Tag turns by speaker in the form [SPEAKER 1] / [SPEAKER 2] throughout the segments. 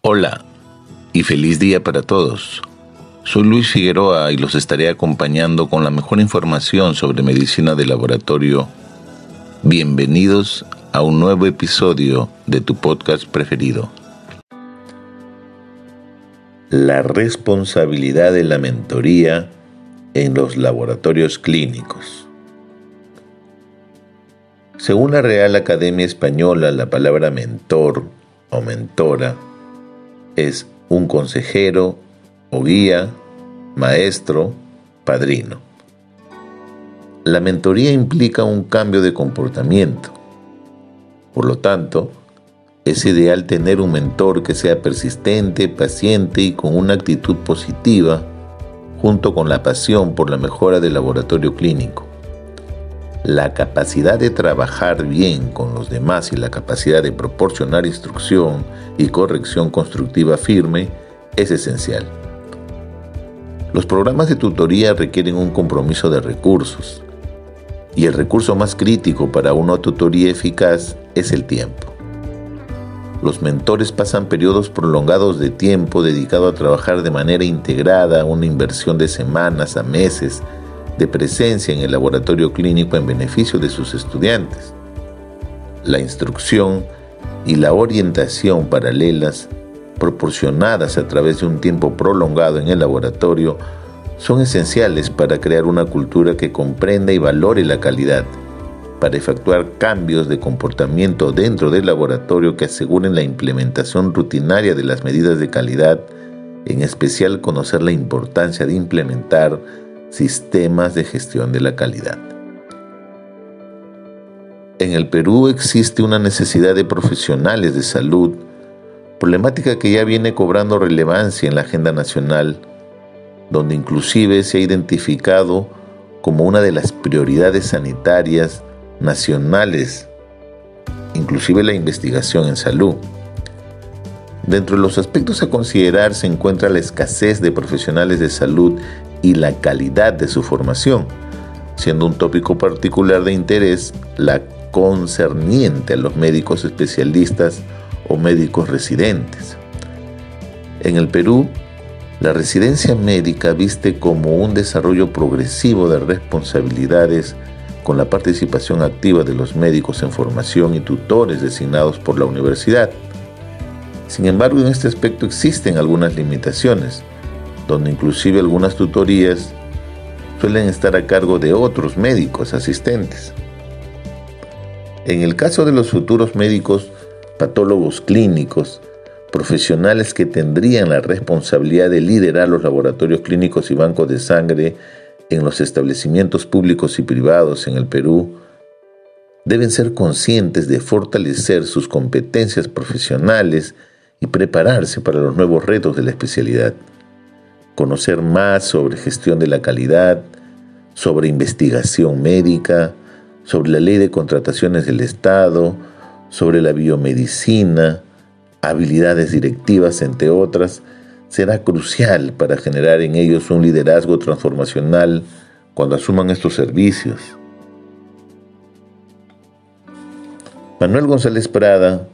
[SPEAKER 1] Hola y feliz día para todos. Soy Luis Figueroa y los estaré acompañando con la mejor información sobre medicina de laboratorio. Bienvenidos a un nuevo episodio de tu podcast preferido. La responsabilidad de la mentoría en los laboratorios clínicos. Según la Real Academia Española, la palabra mentor o mentora es un consejero o guía, maestro, padrino. La mentoría implica un cambio de comportamiento. Por lo tanto, es ideal tener un mentor que sea persistente, paciente y con una actitud positiva, junto con la pasión por la mejora del laboratorio clínico. La capacidad de trabajar bien con los demás y la capacidad de proporcionar instrucción y corrección constructiva firme es esencial. Los programas de tutoría requieren un compromiso de recursos y el recurso más crítico para una tutoría eficaz es el tiempo. Los mentores pasan periodos prolongados de tiempo dedicado a trabajar de manera integrada, una inversión de semanas a meses de presencia en el laboratorio clínico en beneficio de sus estudiantes. La instrucción y la orientación paralelas proporcionadas a través de un tiempo prolongado en el laboratorio son esenciales para crear una cultura que comprenda y valore la calidad, para efectuar cambios de comportamiento dentro del laboratorio que aseguren la implementación rutinaria de las medidas de calidad, en especial conocer la importancia de implementar sistemas de gestión de la calidad. En el Perú existe una necesidad de profesionales de salud, problemática que ya viene cobrando relevancia en la agenda nacional, donde inclusive se ha identificado como una de las prioridades sanitarias nacionales, inclusive la investigación en salud. Dentro de los aspectos a considerar se encuentra la escasez de profesionales de salud y la calidad de su formación, siendo un tópico particular de interés la concerniente a los médicos especialistas o médicos residentes. En el Perú, la residencia médica viste como un desarrollo progresivo de responsabilidades con la participación activa de los médicos en formación y tutores designados por la universidad. Sin embargo, en este aspecto existen algunas limitaciones, donde inclusive algunas tutorías suelen estar a cargo de otros médicos asistentes. En el caso de los futuros médicos patólogos clínicos, profesionales que tendrían la responsabilidad de liderar los laboratorios clínicos y bancos de sangre en los establecimientos públicos y privados en el Perú, deben ser conscientes de fortalecer sus competencias profesionales y prepararse para los nuevos retos de la especialidad conocer más sobre gestión de la calidad, sobre investigación médica, sobre la ley de contrataciones del Estado, sobre la biomedicina, habilidades directivas, entre otras, será crucial para generar en ellos un liderazgo transformacional cuando asuman estos servicios. Manuel González Prada,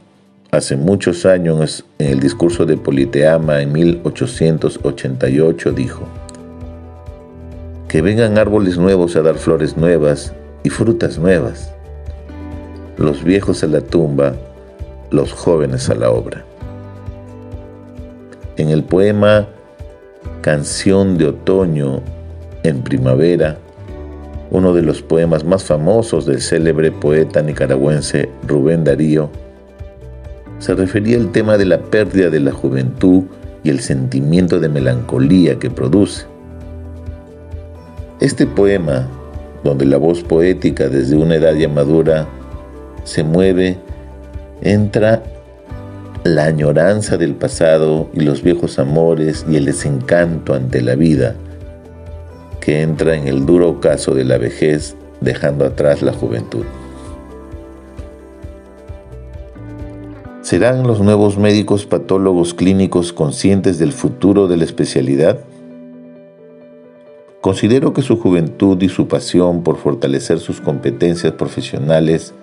[SPEAKER 1] Hace muchos años, en el discurso de Politeama en 1888, dijo, que vengan árboles nuevos a dar flores nuevas y frutas nuevas, los viejos a la tumba, los jóvenes a la obra. En el poema Canción de Otoño en Primavera, uno de los poemas más famosos del célebre poeta nicaragüense Rubén Darío, se refería al tema de la pérdida de la juventud y el sentimiento de melancolía que produce. Este poema, donde la voz poética desde una edad ya madura se mueve, entra la añoranza del pasado y los viejos amores y el desencanto ante la vida que entra en el duro ocaso de la vejez dejando atrás la juventud. ¿Serán los nuevos médicos patólogos clínicos conscientes del futuro de la especialidad? Considero que su juventud y su pasión por fortalecer sus competencias profesionales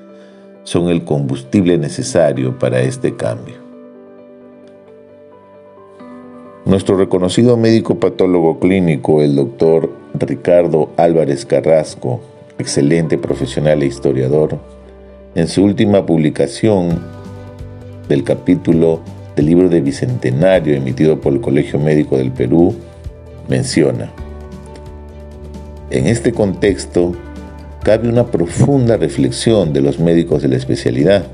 [SPEAKER 1] son el combustible necesario para este cambio. Nuestro reconocido médico patólogo clínico, el doctor Ricardo Álvarez Carrasco, excelente profesional e historiador, en su última publicación del capítulo del libro de Bicentenario emitido por el Colegio Médico del Perú, menciona, en este contexto cabe una profunda reflexión de los médicos de la especialidad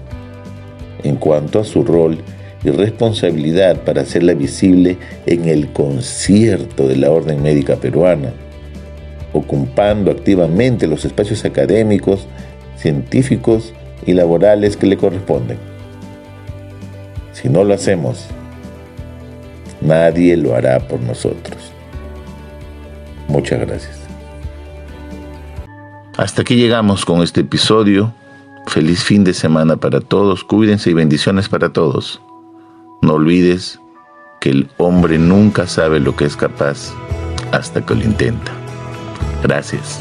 [SPEAKER 1] en cuanto a su rol y responsabilidad para hacerla visible en el concierto de la orden médica peruana, ocupando activamente los espacios académicos, científicos y laborales que le corresponden. Si no lo hacemos, nadie lo hará por nosotros. Muchas gracias. Hasta aquí llegamos con este episodio. Feliz fin de semana para todos. Cuídense y bendiciones para todos. No olvides que el hombre nunca sabe lo que es capaz hasta que lo intenta. Gracias.